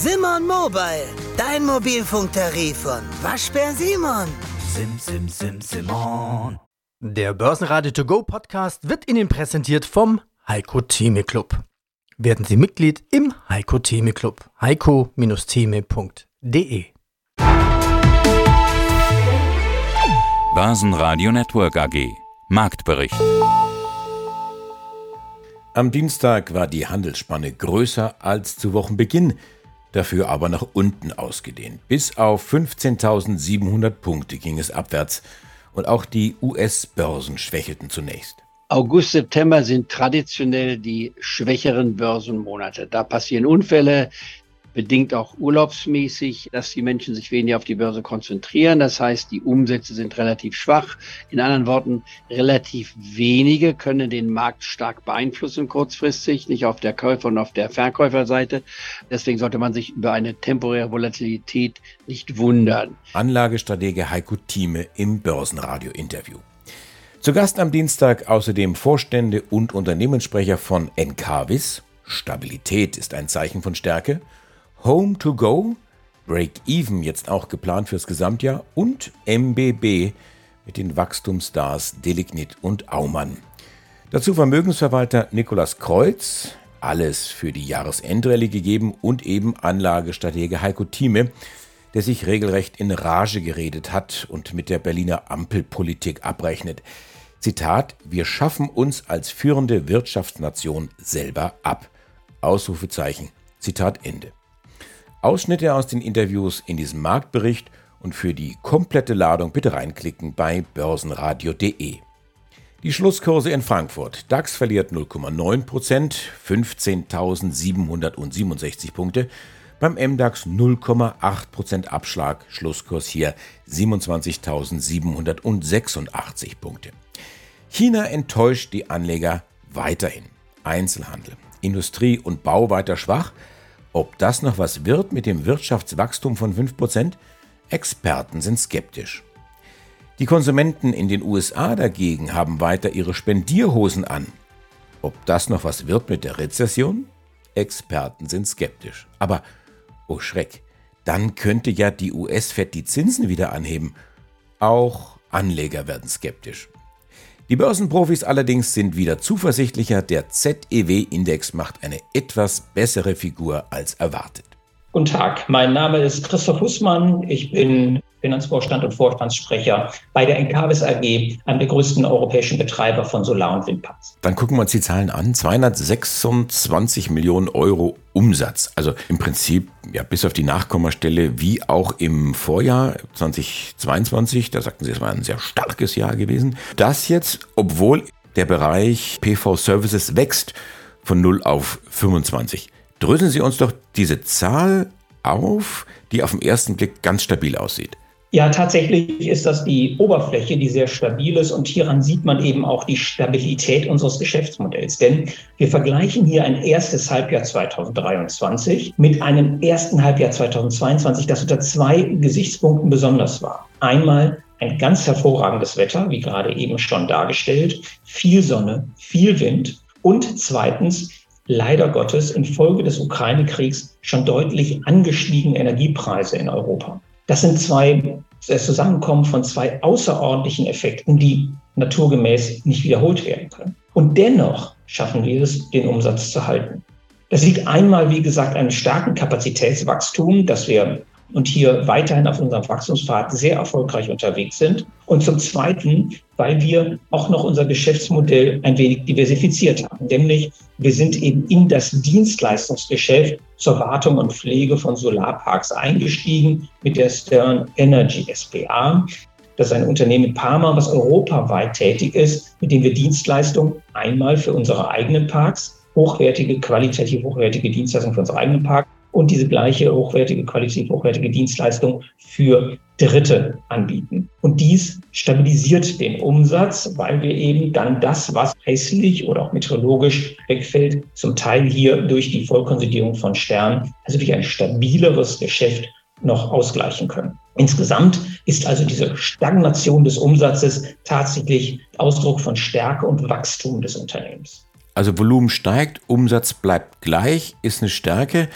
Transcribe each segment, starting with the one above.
Simon Mobile, dein Mobilfunktarif von Waschbär Simon. Sim, sim, sim, Simon. Der Börsenradio To Go Podcast wird Ihnen präsentiert vom Heiko Theme Club. Werden Sie Mitglied im Heiko Theme Club. heiko-theme.de Börsenradio Network AG. Marktbericht. Am Dienstag war die Handelsspanne größer als zu Wochenbeginn, dafür aber nach unten ausgedehnt. Bis auf 15.700 Punkte ging es abwärts und auch die US-Börsen schwächelten zunächst. August, September sind traditionell die schwächeren Börsenmonate. Da passieren Unfälle, bedingt auch urlaubsmäßig, dass die Menschen sich weniger auf die Börse konzentrieren. Das heißt, die Umsätze sind relativ schwach. In anderen Worten, relativ wenige können den Markt stark beeinflussen kurzfristig, nicht auf der Käufer- und auf der Verkäuferseite. Deswegen sollte man sich über eine temporäre Volatilität nicht wundern. Anlagestratege Heiko Thieme im Börsenradio-Interview. Zu Gast am Dienstag außerdem Vorstände und Unternehmenssprecher von Encarvis. Stabilität ist ein Zeichen von Stärke. Home to Go, Break-Even jetzt auch geplant fürs Gesamtjahr und MBB mit den Wachstumsstars Delignit und Aumann. Dazu Vermögensverwalter Nikolas Kreuz, alles für die Jahresendrallye gegeben und eben Anlagestratege Heiko Thieme, der sich regelrecht in Rage geredet hat und mit der Berliner Ampelpolitik abrechnet. Zitat, wir schaffen uns als führende Wirtschaftsnation selber ab. Ausrufezeichen. Zitat Ende. Ausschnitte aus den Interviews in diesem Marktbericht und für die komplette Ladung bitte reinklicken bei börsenradio.de. Die Schlusskurse in Frankfurt. DAX verliert 0,9%, 15.767 Punkte. Beim MDAX 0,8% Abschlag. Schlusskurs hier 27.786 Punkte. China enttäuscht die Anleger weiterhin. Einzelhandel, Industrie und Bau weiter schwach. Ob das noch was wird mit dem Wirtschaftswachstum von 5%? Experten sind skeptisch. Die Konsumenten in den USA dagegen haben weiter ihre Spendierhosen an. Ob das noch was wird mit der Rezession? Experten sind skeptisch. Aber, oh Schreck, dann könnte ja die US-Fed die Zinsen wieder anheben. Auch Anleger werden skeptisch. Die Börsenprofis allerdings sind wieder zuversichtlicher, der ZEW-Index macht eine etwas bessere Figur als erwartet. Guten Tag, mein Name ist Christoph Hussmann. Ich bin Finanzvorstand und Vorstandssprecher bei der Encarvis AG, einem der größten europäischen Betreiber von Solar- und Windparks. Dann gucken wir uns die Zahlen an. 226 Millionen Euro Umsatz. Also im Prinzip ja bis auf die Nachkommastelle wie auch im Vorjahr 2022. Da sagten Sie, es war ein sehr starkes Jahr gewesen. Das jetzt, obwohl der Bereich PV Services wächst von 0 auf 25. Dröseln Sie uns doch diese Zahl auf, die auf den ersten Blick ganz stabil aussieht. Ja, tatsächlich ist das die Oberfläche, die sehr stabil ist. Und hieran sieht man eben auch die Stabilität unseres Geschäftsmodells. Denn wir vergleichen hier ein erstes Halbjahr 2023 mit einem ersten Halbjahr 2022, das unter zwei Gesichtspunkten besonders war. Einmal ein ganz hervorragendes Wetter, wie gerade eben schon dargestellt, viel Sonne, viel Wind und zweitens leider Gottes infolge des Ukraine-Kriegs schon deutlich angestiegene Energiepreise in Europa. Das sind zwei, das Zusammenkommen von zwei außerordentlichen Effekten, die naturgemäß nicht wiederholt werden können. Und dennoch schaffen wir es, den Umsatz zu halten. Das liegt einmal, wie gesagt, einem starken Kapazitätswachstum, das wir und hier weiterhin auf unserem Wachstumspfad sehr erfolgreich unterwegs sind. Und zum Zweiten, weil wir auch noch unser Geschäftsmodell ein wenig diversifiziert haben. Nämlich wir sind eben in das Dienstleistungsgeschäft zur Wartung und Pflege von Solarparks eingestiegen mit der Stern Energy SPA. Das ist ein Unternehmen in Parma, was europaweit tätig ist, mit dem wir Dienstleistungen einmal für unsere eigenen Parks, hochwertige, qualitativ hochwertige Dienstleistungen für unsere eigenen Parks und diese gleiche hochwertige, qualitativ hochwertige Dienstleistung für Dritte anbieten. Und dies stabilisiert den Umsatz, weil wir eben dann das, was hässlich oder auch meteorologisch wegfällt, zum Teil hier durch die Vollkonsolidierung von Sternen, also durch ein stabileres Geschäft noch ausgleichen können. Insgesamt ist also diese Stagnation des Umsatzes tatsächlich Ausdruck von Stärke und Wachstum des Unternehmens. Also Volumen steigt, Umsatz bleibt gleich, ist eine Stärke.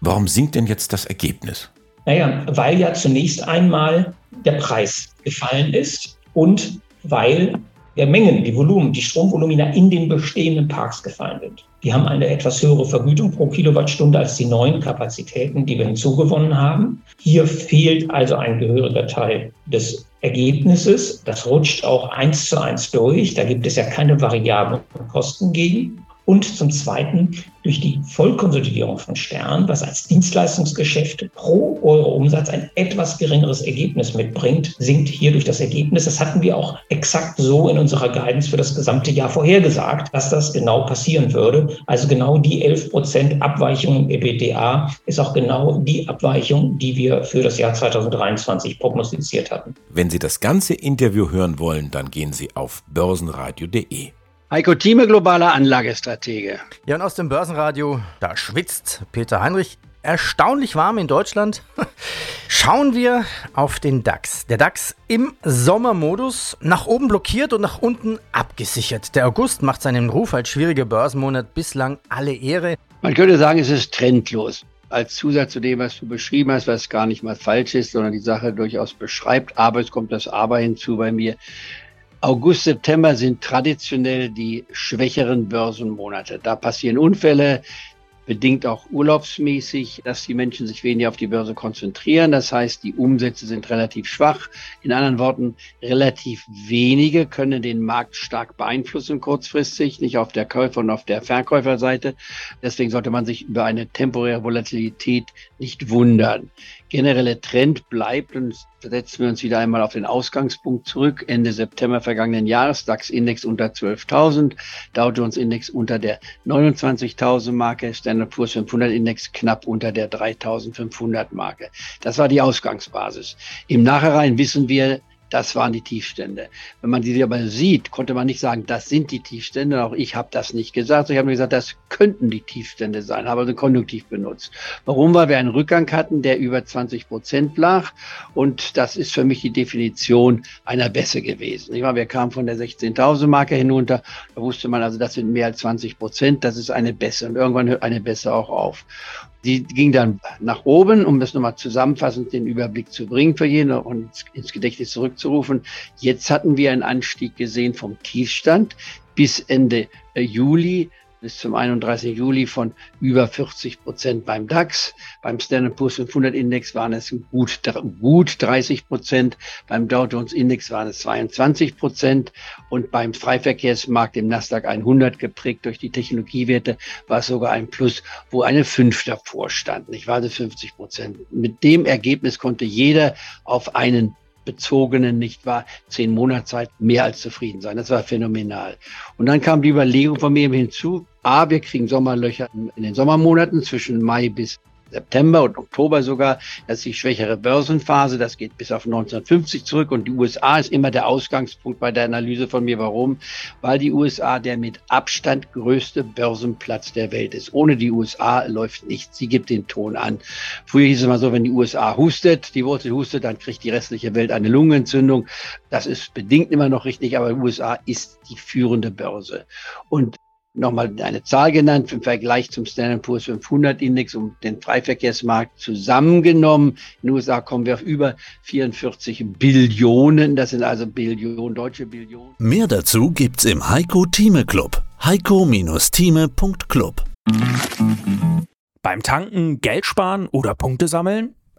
Warum sinkt denn jetzt das Ergebnis? Naja, weil ja zunächst einmal der Preis gefallen ist und weil der Mengen, die Volumen, die Stromvolumina in den bestehenden Parks gefallen sind. Die haben eine etwas höhere Vergütung pro Kilowattstunde als die neuen Kapazitäten, die wir hinzugewonnen haben. Hier fehlt also ein gehöriger Teil des Ergebnisses. Das rutscht auch eins zu eins durch. Da gibt es ja keine variablen Kosten gegen. Und zum Zweiten durch die Vollkonsolidierung von Stern, was als Dienstleistungsgeschäft pro Euro Umsatz ein etwas geringeres Ergebnis mitbringt, sinkt hier durch das Ergebnis. Das hatten wir auch exakt so in unserer Guidance für das gesamte Jahr vorhergesagt, dass das genau passieren würde. Also genau die 11 Prozent Abweichung im EBDA ist auch genau die Abweichung, die wir für das Jahr 2023 prognostiziert hatten. Wenn Sie das ganze Interview hören wollen, dann gehen Sie auf börsenradio.de. Heiko Thieme, globaler Anlagestratege. Ja, und aus dem Börsenradio, da schwitzt Peter Heinrich. Erstaunlich warm in Deutschland. Schauen wir auf den DAX. Der DAX im Sommermodus, nach oben blockiert und nach unten abgesichert. Der August macht seinen Ruf als schwieriger Börsenmonat bislang alle Ehre. Man könnte sagen, es ist trendlos. Als Zusatz zu dem, was du beschrieben hast, was gar nicht mal falsch ist, sondern die Sache durchaus beschreibt. Aber es kommt das Aber hinzu bei mir. August, September sind traditionell die schwächeren Börsenmonate. Da passieren Unfälle, bedingt auch urlaubsmäßig, dass die Menschen sich weniger auf die Börse konzentrieren. Das heißt, die Umsätze sind relativ schwach. In anderen Worten, relativ wenige können den Markt stark beeinflussen kurzfristig, nicht auf der Käufer- und auf der Verkäuferseite. Deswegen sollte man sich über eine temporäre Volatilität nicht wundern. Generelle Trend bleibt und setzen wir uns wieder einmal auf den Ausgangspunkt zurück. Ende September vergangenen Jahres DAX-Index unter 12.000, Dow Jones-Index unter der 29.000 Marke, Standard Poor's 500 Index knapp unter der 3.500 Marke. Das war die Ausgangsbasis. Im Nachhinein wissen wir, das waren die Tiefstände. Wenn man sie aber sieht, konnte man nicht sagen, das sind die Tiefstände. Auch ich habe das nicht gesagt. Ich habe nur gesagt, das könnten die Tiefstände sein, habe also Konjunktiv benutzt. Warum? Weil wir einen Rückgang hatten, der über 20 Prozent lag. Und das ist für mich die Definition einer Bässe gewesen. Ich meine, wir kamen von der 16.000 Marke hinunter. Da wusste man also, das sind mehr als 20 Prozent. Das ist eine Bässe. Und irgendwann hört eine Bässe auch auf. Die ging dann nach oben, um das nochmal zusammenfassend den Überblick zu bringen für jeden und ins Gedächtnis zurückzurufen. Jetzt hatten wir einen Anstieg gesehen vom Tiefstand bis Ende äh, Juli bis zum 31. Juli von über 40 Prozent beim DAX. Beim Standard Poor's 500 Index waren es gut, gut 30 Prozent. Beim Dow Jones Index waren es 22 Prozent. Und beim Freiverkehrsmarkt im Nasdaq 100 geprägt durch die Technologiewerte war es sogar ein Plus, wo eine 5 davor stand. Ich war also 50 Prozent. Mit dem Ergebnis konnte jeder auf einen bezogenen, nicht wahr, zehn Monatszeit mehr als zufrieden sein. Das war phänomenal. Und dann kam die Überlegung von mir hinzu, A, wir kriegen Sommerlöcher in den Sommermonaten zwischen Mai bis September und Oktober sogar. Das ist die schwächere Börsenphase. Das geht bis auf 1950 zurück. Und die USA ist immer der Ausgangspunkt bei der Analyse von mir. Warum? Weil die USA der mit Abstand größte Börsenplatz der Welt ist. Ohne die USA läuft nichts. Sie gibt den Ton an. Früher hieß es immer so, wenn die USA hustet, die Wurzel hustet, dann kriegt die restliche Welt eine Lungenentzündung. Das ist bedingt immer noch richtig, aber die USA ist die führende Börse. Und nochmal eine Zahl genannt im Vergleich zum Standard Poor's 500 Index und den Freiverkehrsmarkt zusammengenommen. In den USA kommen wir auf über 44 Billionen. Das sind also Billionen, deutsche Billionen. Mehr dazu gibt's im Heiko Thieme Club. Heiko-Thieme.club. Beim Tanken, Geld sparen oder Punkte sammeln?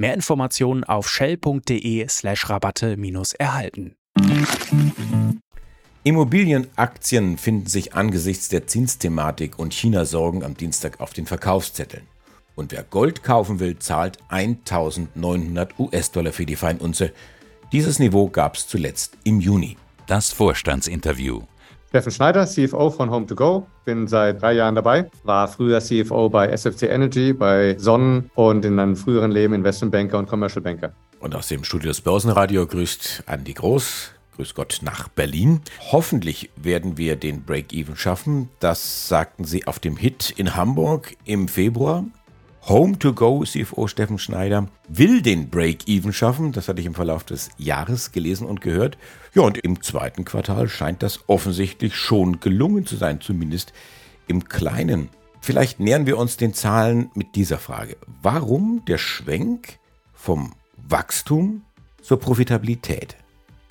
Mehr Informationen auf shell.de/slash Rabatte-erhalten. Immobilienaktien finden sich angesichts der Zinsthematik und China-Sorgen am Dienstag auf den Verkaufszetteln. Und wer Gold kaufen will, zahlt 1900 US-Dollar für die Feinunze. Dieses Niveau gab es zuletzt im Juni. Das Vorstandsinterview. Steffen Schneider, CFO von Home2Go. Bin seit drei Jahren dabei. War früher CFO bei SFC Energy, bei Sonnen und in einem früheren Leben Investmentbanker und Commercial Banker. Und aus dem Studio des Börsenradio grüßt Andi Groß. Grüß Gott nach Berlin. Hoffentlich werden wir den Break-Even schaffen. Das sagten Sie auf dem Hit in Hamburg im Februar. Home to Go, CFO Steffen Schneider, will den Break-Even schaffen. Das hatte ich im Verlauf des Jahres gelesen und gehört. Ja, und im zweiten Quartal scheint das offensichtlich schon gelungen zu sein, zumindest im Kleinen. Vielleicht nähern wir uns den Zahlen mit dieser Frage. Warum der Schwenk vom Wachstum zur Profitabilität?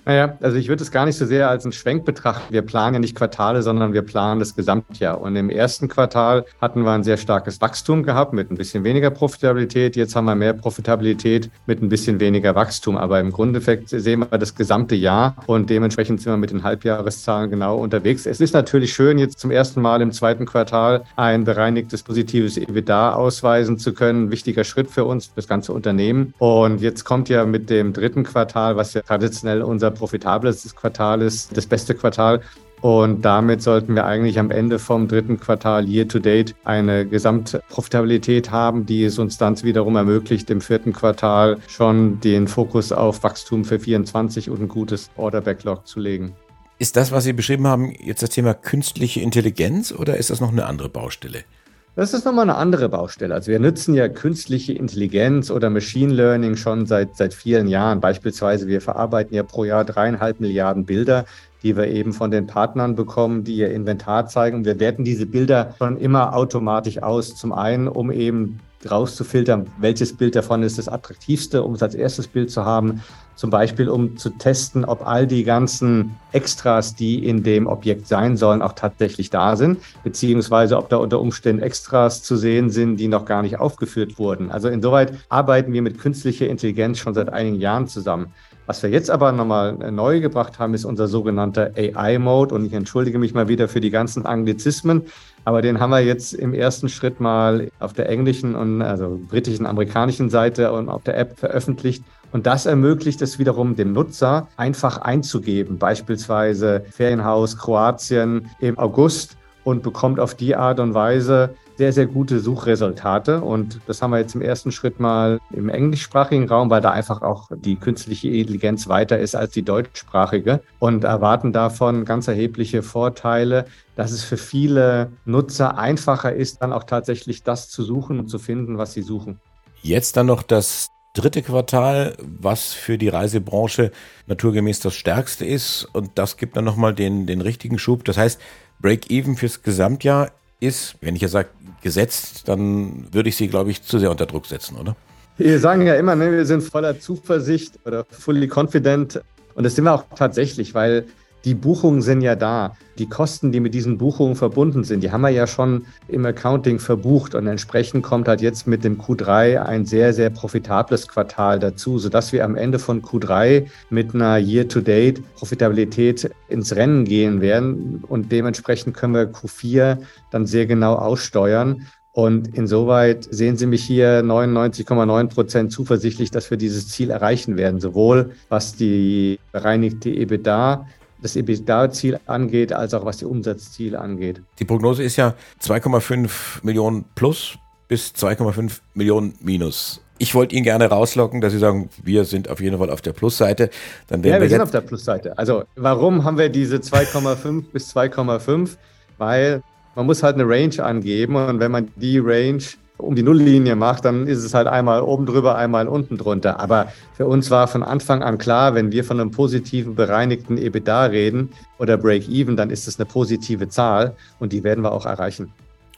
Naja, also ich würde es gar nicht so sehr als einen Schwenk betrachten. Wir planen ja nicht Quartale, sondern wir planen das Gesamtjahr. Und im ersten Quartal hatten wir ein sehr starkes Wachstum gehabt mit ein bisschen weniger Profitabilität. Jetzt haben wir mehr Profitabilität mit ein bisschen weniger Wachstum. Aber im Grundeffekt sehen wir das gesamte Jahr und dementsprechend sind wir mit den Halbjahreszahlen genau unterwegs. Es ist natürlich schön, jetzt zum ersten Mal im zweiten Quartal ein bereinigtes positives EBITDA ausweisen zu können. Wichtiger Schritt für uns, das ganze Unternehmen. Und jetzt kommt ja mit dem dritten Quartal, was ja traditionell unser profitablestes Quartal ist, das beste Quartal. Und damit sollten wir eigentlich am Ende vom dritten Quartal Year to Date eine Gesamtprofitabilität haben, die es uns dann wiederum ermöglicht, im vierten Quartal schon den Fokus auf Wachstum für 24 und ein gutes Order Backlog zu legen. Ist das, was Sie beschrieben haben, jetzt das Thema künstliche Intelligenz oder ist das noch eine andere Baustelle? Das ist nochmal eine andere Baustelle. Also wir nutzen ja künstliche Intelligenz oder Machine Learning schon seit, seit vielen Jahren. Beispielsweise, wir verarbeiten ja pro Jahr dreieinhalb Milliarden Bilder, die wir eben von den Partnern bekommen, die ihr Inventar zeigen. Wir werten diese Bilder schon immer automatisch aus. Zum einen, um eben rauszufiltern, welches Bild davon ist das attraktivste, um es als erstes Bild zu haben. Zum Beispiel, um zu testen, ob all die ganzen Extras, die in dem Objekt sein sollen, auch tatsächlich da sind, beziehungsweise ob da unter Umständen Extras zu sehen sind, die noch gar nicht aufgeführt wurden. Also insoweit arbeiten wir mit künstlicher Intelligenz schon seit einigen Jahren zusammen. Was wir jetzt aber nochmal neu gebracht haben, ist unser sogenannter AI-Mode. Und ich entschuldige mich mal wieder für die ganzen Anglizismen, aber den haben wir jetzt im ersten Schritt mal auf der englischen und also britischen, amerikanischen Seite und auf der App veröffentlicht. Und das ermöglicht es wiederum dem Nutzer einfach einzugeben, beispielsweise Ferienhaus Kroatien im August und bekommt auf die Art und Weise sehr, sehr gute Suchresultate. Und das haben wir jetzt im ersten Schritt mal im englischsprachigen Raum, weil da einfach auch die künstliche Intelligenz weiter ist als die deutschsprachige und erwarten davon ganz erhebliche Vorteile, dass es für viele Nutzer einfacher ist, dann auch tatsächlich das zu suchen und zu finden, was sie suchen. Jetzt dann noch das dritte Quartal, was für die Reisebranche naturgemäß das stärkste ist. Und das gibt dann nochmal den, den richtigen Schub. Das heißt, Break-Even fürs Gesamtjahr ist, wenn ich ja sage, gesetzt, dann würde ich sie, glaube ich, zu sehr unter Druck setzen, oder? Wir sagen ja immer, ne, wir sind voller Zuversicht oder fully confident. Und das sind wir auch tatsächlich, weil die Buchungen sind ja da. Die Kosten, die mit diesen Buchungen verbunden sind, die haben wir ja schon im Accounting verbucht und entsprechend kommt halt jetzt mit dem Q3 ein sehr, sehr profitables Quartal dazu, sodass wir am Ende von Q3 mit einer Year-to-Date Profitabilität ins Rennen gehen werden und dementsprechend können wir Q4 dann sehr genau aussteuern. Und insoweit sehen Sie mich hier 99,9 Prozent zuversichtlich, dass wir dieses Ziel erreichen werden, sowohl was die bereinigte EBITDA das EBITDA-Ziel angeht, als auch was die Umsatzziele angeht. Die Prognose ist ja 2,5 Millionen plus bis 2,5 Millionen minus. Ich wollte Ihnen gerne rauslocken, dass Sie sagen, wir sind auf jeden Fall auf der Plusseite. Dann ja, wir, wir sind auf der Plusseite. Also warum haben wir diese 2,5 bis 2,5? Weil man muss halt eine Range angeben und wenn man die Range um die Nulllinie macht, dann ist es halt einmal oben drüber, einmal unten drunter. Aber für uns war von Anfang an klar, wenn wir von einem positiven bereinigten EBITDA reden oder Break-Even, dann ist es eine positive Zahl und die werden wir auch erreichen.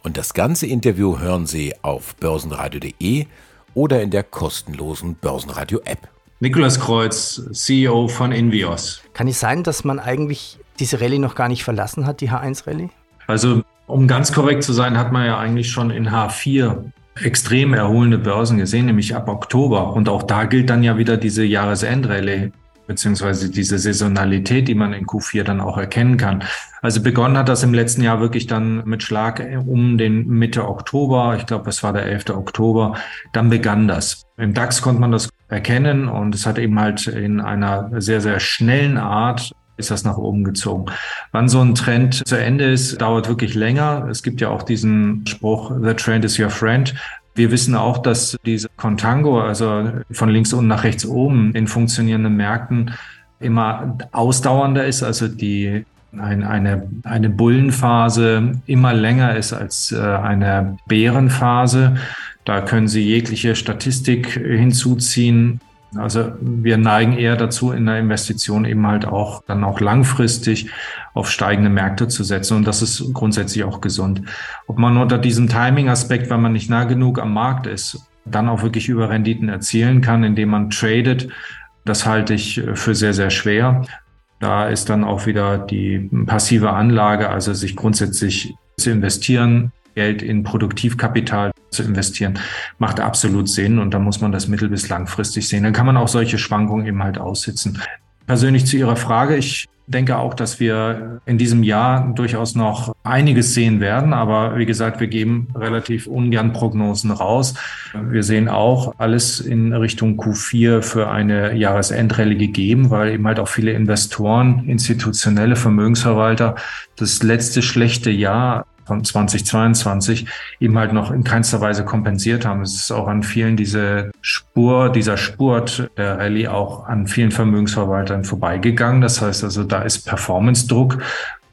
Und das ganze Interview hören Sie auf börsenradio.de oder in der kostenlosen Börsenradio-App. Nikolas Kreuz, CEO von Invios. Kann es sein, dass man eigentlich diese Rallye noch gar nicht verlassen hat, die H1-Rallye? Also um ganz korrekt zu sein, hat man ja eigentlich schon in H4 extrem erholende Börsen gesehen, nämlich ab Oktober. Und auch da gilt dann ja wieder diese Jahresendrallye beziehungsweise diese Saisonalität, die man in Q4 dann auch erkennen kann. Also begonnen hat das im letzten Jahr wirklich dann mit Schlag um den Mitte Oktober. Ich glaube, es war der 11. Oktober. Dann begann das. Im DAX konnte man das erkennen und es hat eben halt in einer sehr, sehr schnellen Art ist das nach oben gezogen. Wann so ein Trend zu Ende ist, dauert wirklich länger. Es gibt ja auch diesen Spruch, the trend is your friend. Wir wissen auch, dass diese Contango, also von links unten nach rechts oben in funktionierenden Märkten immer ausdauernder ist, also die ein, eine, eine Bullenphase immer länger ist als äh, eine Bärenphase. Da können Sie jegliche Statistik hinzuziehen. Also wir neigen eher dazu, in der Investition eben halt auch dann auch langfristig auf steigende Märkte zu setzen. Und das ist grundsätzlich auch gesund. Ob man unter diesem Timing-Aspekt, weil man nicht nah genug am Markt ist, dann auch wirklich über Renditen erzielen kann, indem man tradet, das halte ich für sehr, sehr schwer. Da ist dann auch wieder die passive Anlage, also sich grundsätzlich zu investieren, Geld in Produktivkapital zu investieren, macht absolut Sinn und da muss man das mittel- bis langfristig sehen. Dann kann man auch solche Schwankungen eben halt aussitzen. Persönlich zu Ihrer Frage, ich denke auch, dass wir in diesem Jahr durchaus noch einiges sehen werden. Aber wie gesagt, wir geben relativ ungern Prognosen raus. Wir sehen auch alles in Richtung Q4 für eine Jahresendrallye gegeben, weil eben halt auch viele Investoren, institutionelle Vermögensverwalter das letzte schlechte Jahr von 2022 eben halt noch in keinster Weise kompensiert haben. Es ist auch an vielen diese Spur, dieser Spurt der Rallye auch an vielen Vermögensverwaltern vorbeigegangen. Das heißt also, da ist Performance-Druck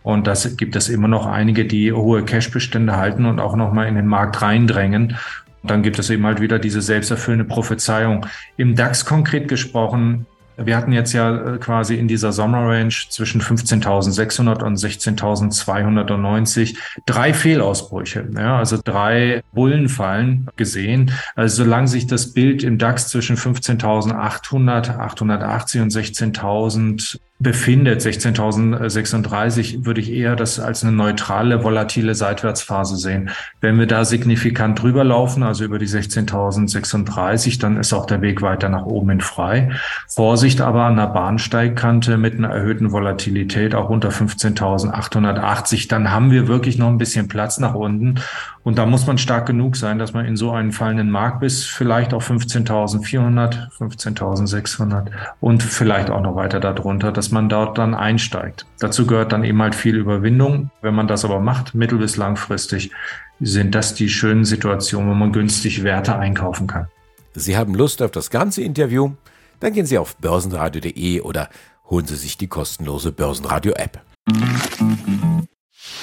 und das gibt es immer noch einige, die hohe Cash-Bestände halten und auch nochmal in den Markt reindrängen. Und dann gibt es eben halt wieder diese selbsterfüllende Prophezeiung. Im DAX konkret gesprochen wir hatten jetzt ja äh, quasi in dieser Sommerrange zwischen 15.600 und 16.290 drei Fehlausbrüche, ja, also drei Bullenfallen gesehen. Also solange sich das Bild im DAX zwischen 15.800, 880 und 16.000 befindet, 16.036, würde ich eher das als eine neutrale, volatile Seitwärtsphase sehen. Wenn wir da signifikant drüber laufen, also über die 16.036, dann ist auch der Weg weiter nach oben in frei. Vorsicht aber an der Bahnsteigkante mit einer erhöhten Volatilität auch unter 15.880, dann haben wir wirklich noch ein bisschen Platz nach unten. Und da muss man stark genug sein, dass man in so einen fallenden Markt bis vielleicht auch 15.400, 15.600 und vielleicht auch noch weiter darunter, dass man dort dann einsteigt. Dazu gehört dann eben halt viel Überwindung. Wenn man das aber macht, mittel- bis langfristig, sind das die schönen Situationen, wo man günstig Werte einkaufen kann. Sie haben Lust auf das ganze Interview? Dann gehen Sie auf börsenradio.de oder holen Sie sich die kostenlose Börsenradio-App.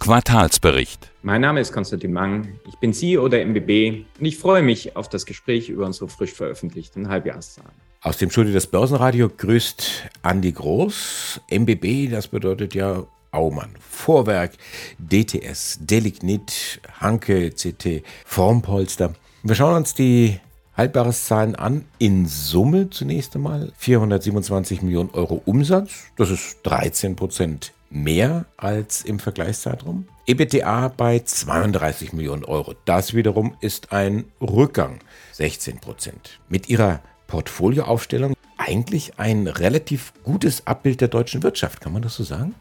Quartalsbericht. Mein Name ist Konstantin Mang, ich bin CEO der MBB und ich freue mich auf das Gespräch über unsere frisch veröffentlichten Halbjahreszahlen. Aus dem Studio des Börsenradio grüßt Andi Groß. MBB, das bedeutet ja Aumann, Vorwerk, DTS, Delignit, Hanke, CT, Formpolster. Wir schauen uns die Halbjahreszahlen an. In Summe zunächst einmal 427 Millionen Euro Umsatz. Das ist 13 Prozent mehr als im Vergleichszeitraum. EBITDA bei 32 Millionen Euro. Das wiederum ist ein Rückgang, 16 Prozent. Mit ihrer Portfolioaufstellung eigentlich ein relativ gutes Abbild der deutschen Wirtschaft, kann man das so sagen?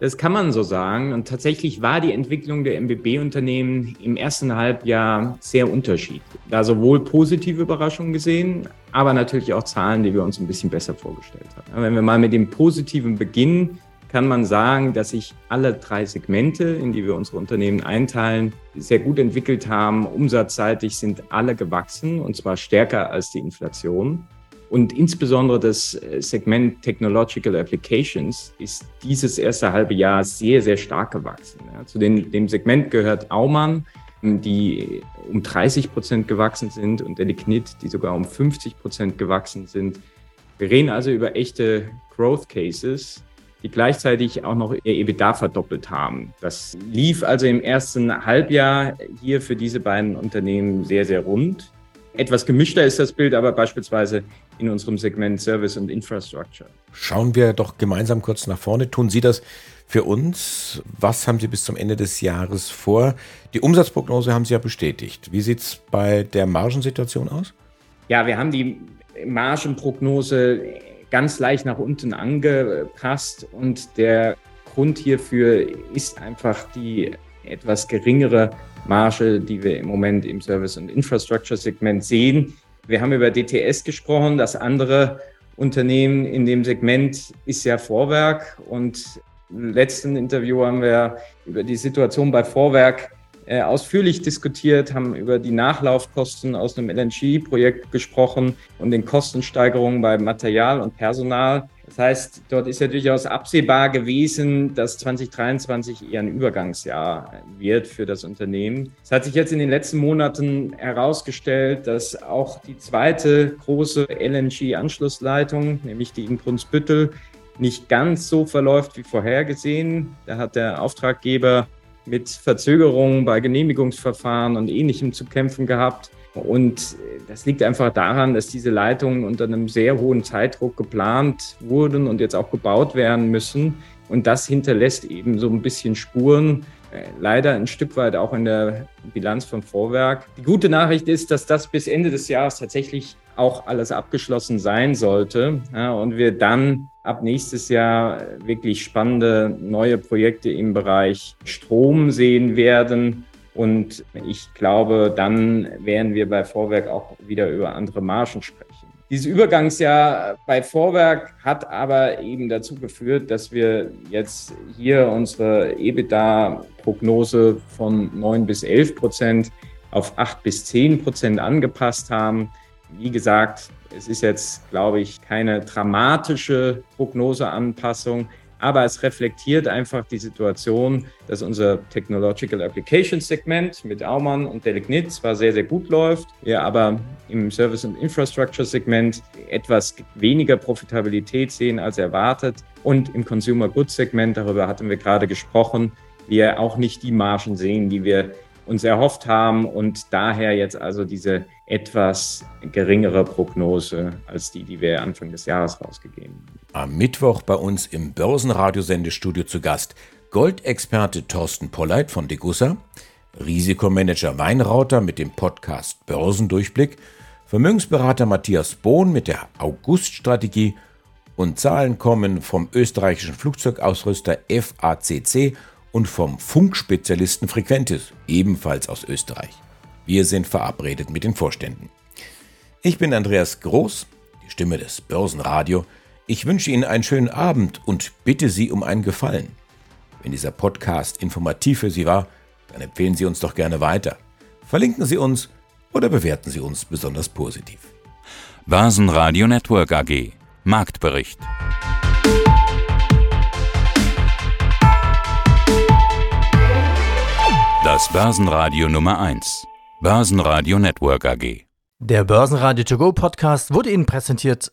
Das kann man so sagen. Und tatsächlich war die Entwicklung der MBB-Unternehmen im ersten Halbjahr sehr unterschiedlich. Da sowohl positive Überraschungen gesehen, aber natürlich auch Zahlen, die wir uns ein bisschen besser vorgestellt haben. Wenn wir mal mit dem Positiven beginnen, kann man sagen, dass sich alle drei Segmente, in die wir unsere Unternehmen einteilen, sehr gut entwickelt haben. Umsatzseitig sind alle gewachsen und zwar stärker als die Inflation. Und insbesondere das äh, Segment Technological Applications ist dieses erste halbe Jahr sehr, sehr stark gewachsen. Ja, zu den, dem Segment gehört Aumann, die um 30 Prozent gewachsen sind und Delignit, die sogar um 50 Prozent gewachsen sind. Wir reden also über echte Growth Cases die gleichzeitig auch noch ihr EBITDA verdoppelt haben. Das lief also im ersten Halbjahr hier für diese beiden Unternehmen sehr, sehr rund. Etwas gemischter ist das Bild aber beispielsweise in unserem Segment Service und Infrastructure. Schauen wir doch gemeinsam kurz nach vorne. Tun Sie das für uns? Was haben Sie bis zum Ende des Jahres vor? Die Umsatzprognose haben Sie ja bestätigt. Wie sieht es bei der Margensituation aus? Ja, wir haben die Margenprognose ganz leicht nach unten angepasst und der Grund hierfür ist einfach die etwas geringere Marge, die wir im Moment im Service- und Infrastructure-Segment sehen. Wir haben über DTS gesprochen. Das andere Unternehmen in dem Segment ist ja Vorwerk. Und im letzten Interview haben wir über die Situation bei Vorwerk äh, ausführlich diskutiert, haben über die Nachlaufkosten aus einem LNG-Projekt gesprochen und den Kostensteigerungen bei Material und Personal. Das heißt, dort ist ja durchaus absehbar gewesen, dass 2023 eher ein Übergangsjahr wird für das Unternehmen. Es hat sich jetzt in den letzten Monaten herausgestellt, dass auch die zweite große LNG-Anschlussleitung, nämlich die in Brunsbüttel, nicht ganz so verläuft wie vorhergesehen. Da hat der Auftraggeber mit Verzögerungen bei Genehmigungsverfahren und Ähnlichem zu kämpfen gehabt. Und das liegt einfach daran, dass diese Leitungen unter einem sehr hohen Zeitdruck geplant wurden und jetzt auch gebaut werden müssen. Und das hinterlässt eben so ein bisschen Spuren, äh, leider ein Stück weit auch in der Bilanz von Vorwerk. Die gute Nachricht ist, dass das bis Ende des Jahres tatsächlich auch alles abgeschlossen sein sollte ja, und wir dann ab nächstes Jahr wirklich spannende neue Projekte im Bereich Strom sehen werden. Und ich glaube, dann werden wir bei Vorwerk auch wieder über andere Margen sprechen. Dieses Übergangsjahr bei Vorwerk hat aber eben dazu geführt, dass wir jetzt hier unsere EBITDA-Prognose von 9 bis 11 Prozent auf 8 bis 10 Prozent angepasst haben. Wie gesagt, es ist jetzt, glaube ich, keine dramatische Prognoseanpassung, aber es reflektiert einfach die Situation, dass unser Technological Applications Segment mit Aumann und Delignit zwar sehr, sehr gut läuft, wir aber im Service- und Infrastructure Segment etwas weniger Profitabilität sehen als erwartet und im Consumer Goods Segment, darüber hatten wir gerade gesprochen, wir auch nicht die Margen sehen, die wir uns erhofft haben und daher jetzt also diese etwas geringere Prognose als die, die wir Anfang des Jahres rausgegeben haben. Am Mittwoch bei uns im Börsenradiosendestudio zu Gast Goldexperte Thorsten Polleit von Degussa, Risikomanager Weinrauter mit dem Podcast Börsendurchblick, Vermögensberater Matthias Bohn mit der August-Strategie und Zahlen kommen vom österreichischen Flugzeugausrüster FACC und vom Funkspezialisten Frequentis, ebenfalls aus Österreich. Wir sind verabredet mit den Vorständen. Ich bin Andreas Groß, die Stimme des Börsenradio. Ich wünsche Ihnen einen schönen Abend und bitte Sie um einen Gefallen. Wenn dieser Podcast informativ für Sie war, dann empfehlen Sie uns doch gerne weiter. Verlinken Sie uns oder bewerten Sie uns besonders positiv. Börsenradio Network AG Marktbericht Das Börsenradio Nummer 1. Börsenradio Network AG. Der Börsenradio To Go Podcast wurde Ihnen präsentiert